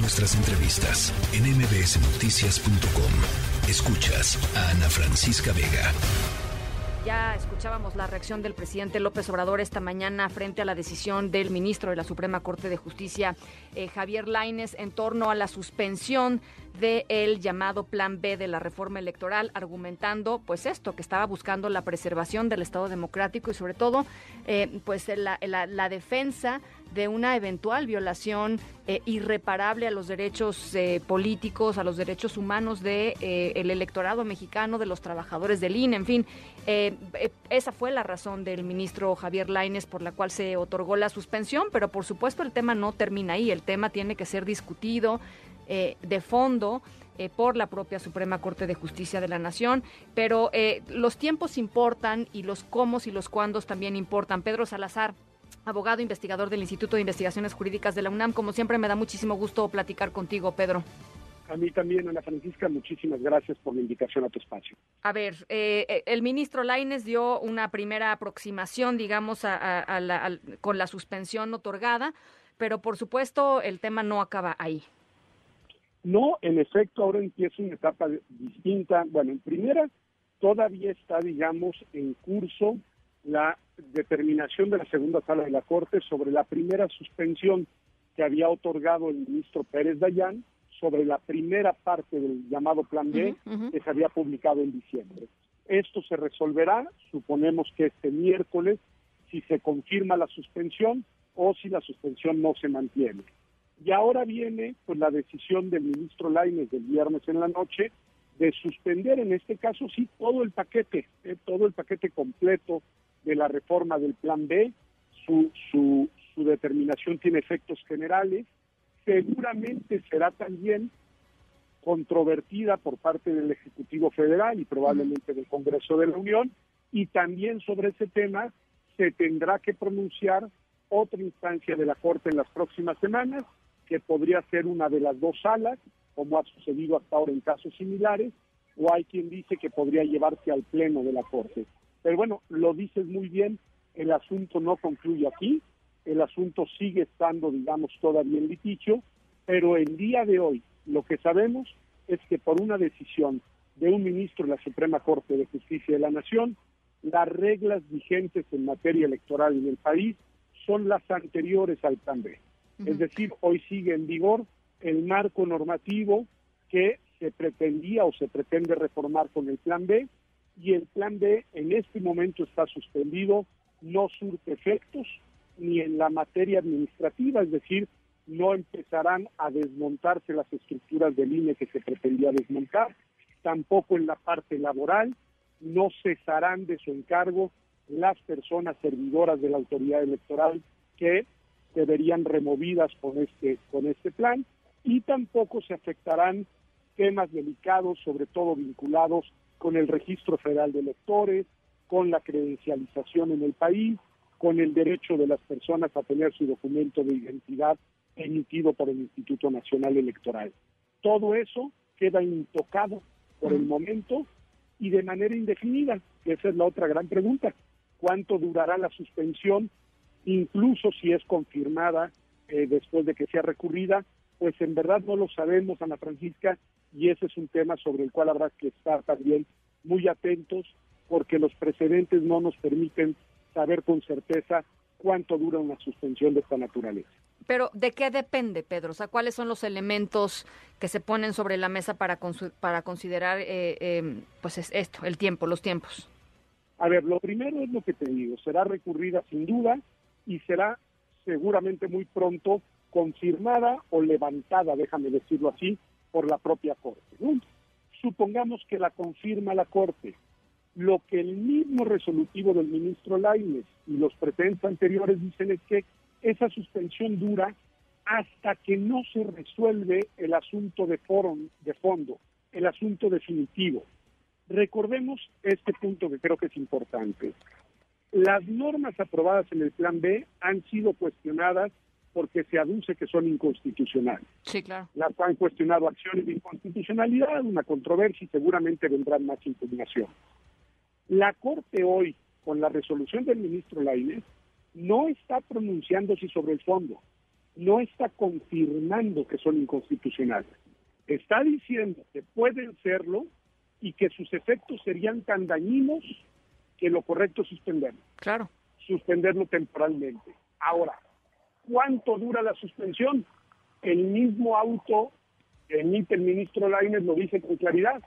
Nuestras entrevistas en mbsnoticias.com. Escuchas a Ana Francisca Vega. Ya escuchábamos la reacción del presidente López Obrador esta mañana frente a la decisión del ministro de la Suprema Corte de Justicia, eh, Javier Laines, en torno a la suspensión del llamado Plan B de la reforma electoral, argumentando pues esto, que estaba buscando la preservación del Estado democrático y sobre todo eh, pues la, la defensa de una eventual violación eh, irreparable a los derechos eh, políticos, a los derechos humanos de eh, el electorado mexicano, de los trabajadores del INE, en fin, esa fue la razón del ministro Javier Laines por la cual se otorgó la suspensión, pero por supuesto el tema no termina ahí, el tema tiene que ser discutido de fondo. por la propia Suprema Corte de Justicia de la Nación, pero los tiempos importan y los cómo y los cuándos también importan. Pedro Salazar, abogado investigador del Instituto de Investigaciones Jurídicas de la UNAM. Como siempre, me da muchísimo gusto platicar contigo, Pedro. A mí también, Ana Francisca, muchísimas gracias por la invitación a tu espacio. A ver, eh, eh, el ministro Laines dio una primera aproximación, digamos, con la suspensión otorgada, pero por supuesto el tema no acaba ahí. No, en efecto, ahora empieza una etapa distinta. Bueno, en primera, todavía está, digamos, en curso la determinación de la segunda sala de la Corte sobre la primera suspensión que había otorgado el ministro Pérez Dayán sobre la primera parte del llamado Plan B que se había publicado en diciembre. Esto se resolverá, suponemos que este miércoles, si se confirma la suspensión o si la suspensión no se mantiene. Y ahora viene pues la decisión del ministro Laines del viernes en la noche de suspender en este caso sí todo el paquete, eh, todo el paquete completo de la reforma del Plan B, su, su, su determinación tiene efectos generales, seguramente será también controvertida por parte del Ejecutivo Federal y probablemente del Congreso de la Unión, y también sobre ese tema se tendrá que pronunciar otra instancia de la Corte en las próximas semanas, que podría ser una de las dos salas, como ha sucedido hasta ahora en casos similares, o hay quien dice que podría llevarse al Pleno de la Corte. Pero bueno, lo dices muy bien, el asunto no concluye aquí, el asunto sigue estando, digamos, todavía en litigio, pero el día de hoy lo que sabemos es que por una decisión de un ministro de la Suprema Corte de Justicia de la Nación, las reglas vigentes en materia electoral en el país son las anteriores al plan B. Es decir, hoy sigue en vigor el marco normativo que se pretendía o se pretende reformar con el plan B y el plan B en este momento está suspendido, no surte efectos ni en la materia administrativa, es decir, no empezarán a desmontarse las estructuras del INE que se pretendía desmontar, tampoco en la parte laboral, no cesarán de su encargo las personas servidoras de la autoridad electoral que deberían removidas con este con este plan y tampoco se afectarán temas delicados, sobre todo vinculados con el Registro Federal de Electores, con la credencialización en el país, con el derecho de las personas a tener su documento de identidad emitido por el Instituto Nacional Electoral. Todo eso queda intocado por el momento y de manera indefinida, esa es la otra gran pregunta. ¿Cuánto durará la suspensión, incluso si es confirmada eh, después de que sea recurrida? Pues en verdad no lo sabemos, Ana Francisca, y ese es un tema sobre el cual habrá que estar también muy atentos porque los precedentes no nos permiten saber con certeza cuánto dura una suspensión de esta naturaleza. Pero ¿de qué depende, Pedro? O sea, ¿cuáles son los elementos que se ponen sobre la mesa para, para considerar eh, eh, pues esto, el tiempo, los tiempos? A ver, lo primero es lo que te digo, será recurrida sin duda y será seguramente muy pronto confirmada o levantada, déjame decirlo así, por la propia Corte. Supongamos que la confirma la Corte. Lo que el mismo resolutivo del ministro Laines y los pretensores anteriores dicen es que esa suspensión dura hasta que no se resuelve el asunto de, de fondo, el asunto definitivo. Recordemos este punto que creo que es importante. Las normas aprobadas en el Plan B han sido cuestionadas porque se aduce que son inconstitucionales. Sí, claro. Las han cuestionado acciones de inconstitucionalidad, una controversia y seguramente vendrán más impugnación. La Corte hoy, con la resolución del ministro Lainez, no está pronunciándose sobre el fondo. no está confirmando que son inconstitucionales. Está diciendo que pueden serlo y que sus efectos serían tan dañinos que lo correcto es suspenderlo. Claro. Suspenderlo temporalmente. Ahora, ¿cuánto dura la suspensión? El mismo auto emite el ministro Lainez lo dice con claridad.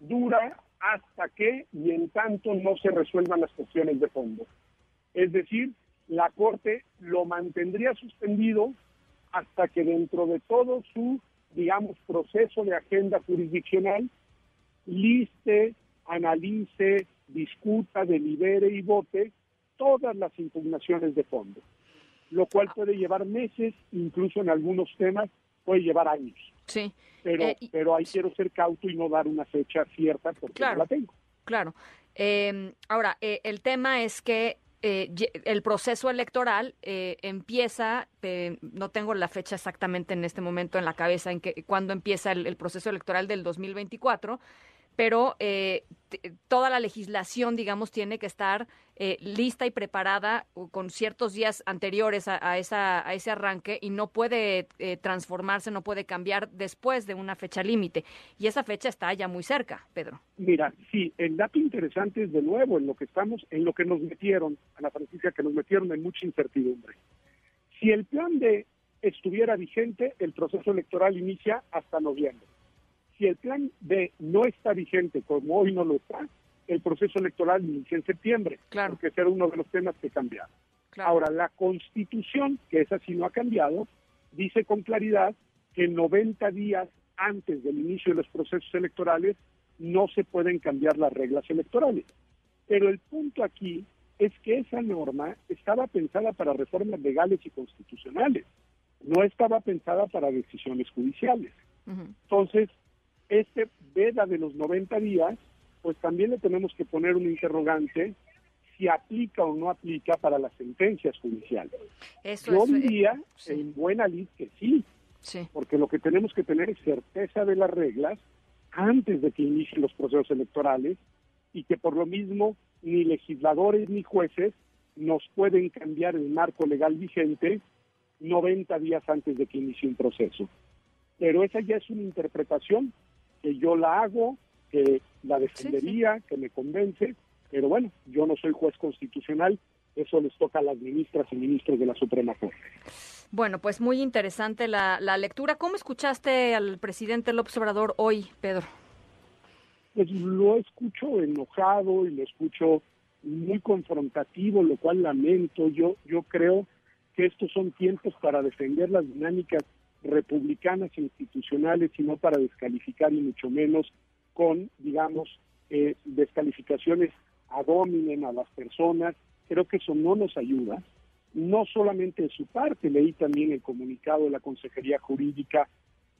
Dura hasta que y en tanto no se resuelvan las cuestiones de fondo. Es decir, la Corte lo mantendría suspendido hasta que dentro de todo su, digamos, proceso de agenda jurisdiccional, liste, analice, discuta, delibere y vote todas las impugnaciones de fondo, lo cual puede llevar meses, incluso en algunos temas puede llevar años. Sí. Pero, Eh, pero ahí quiero ser cauto y no dar una fecha cierta porque Claro. no la tengo. Claro. Eh, ahora, eh, el tema es que eh, el proceso electoral eh, empieza, eh, no tengo la fecha exactamente en este momento en la cabeza en que cuándo empieza el, el proceso electoral del 2024, pero eh, toda la legislación, digamos, tiene que estar eh, lista y preparada con ciertos días anteriores a, a esa, a ese arranque y no puede eh, transformarse, no puede cambiar después de una fecha límite. Y esa fecha está ya muy cerca, Pedro. Mira, sí, el dato interesante es de nuevo en lo que estamos, en lo que nos metieron, Ana Francisca, que nos metieron en mucha incertidumbre. Si el plan B estuviera vigente, el proceso electoral inicia hasta noviembre. Si el plan B no está vigente, como hoy no lo está, el proceso electoral inicia en septiembre, Claro. porque ese era uno de los temas que cambiaron. Claro. Ahora, la Constitución, que esa sí no ha cambiado, dice con claridad que 90 días antes del inicio de los procesos electorales no se pueden cambiar las reglas electorales. Pero el punto aquí es que esa norma estaba pensada para reformas legales y constitucionales, no estaba pensada para decisiones judiciales. Entonces, este veda de los 90 días, pues también le tenemos que poner un interrogante si aplica o no aplica para las sentencias judiciales. Eso Yo eh, diría, sí. en buena lid, que sí, sí, porque lo que tenemos que tener es certeza de las reglas antes de que inicien los procesos electorales y que por lo mismo ni legisladores ni jueces nos pueden cambiar el marco legal vigente 90 días antes de que inicie un proceso. Pero esa ya es una interpretación que yo la hago, que la defendería, que me convence, pero bueno, yo no soy juez constitucional, eso les toca a las ministras y ministros de la Suprema Corte. Bueno, pues muy interesante la, la lectura. ¿Cómo escuchaste al presidente López Obrador hoy, Pedro? Pues lo escucho enojado y lo escucho muy confrontativo, lo cual lamento. Yo, yo creo que estos son tiempos para defender las dinámicas republicanas e institucionales y no para descalificar y mucho menos con, digamos, eh, descalificaciones ad hominem a las personas. Creo que eso no nos ayuda. No solamente de su parte, leí también el comunicado de la Consejería Jurídica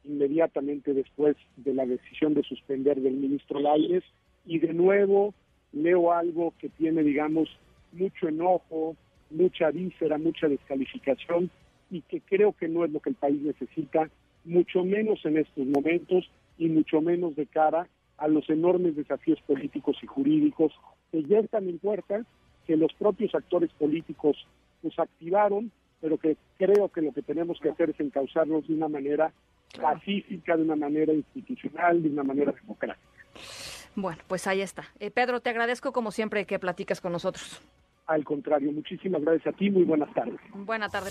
inmediatamente después de la decisión de suspender del ministro Laires y de nuevo leo algo que tiene, digamos, mucho enojo, mucha víscera, mucha descalificación y que creo que no es lo que el país necesita, mucho menos en estos momentos y mucho menos de cara a los enormes desafíos políticos y jurídicos que ya están en puerta, que los propios actores políticos pues activaron, pero que creo que lo que tenemos que hacer es encauzarlos de una manera pacífica, de una manera institucional, de una manera democrática. Bueno, pues ahí está. Eh, Pedro, te agradezco como siempre que platicas con nosotros. Al contrario, muchísimas gracias a ti, muy buenas tardes. Buena tarde.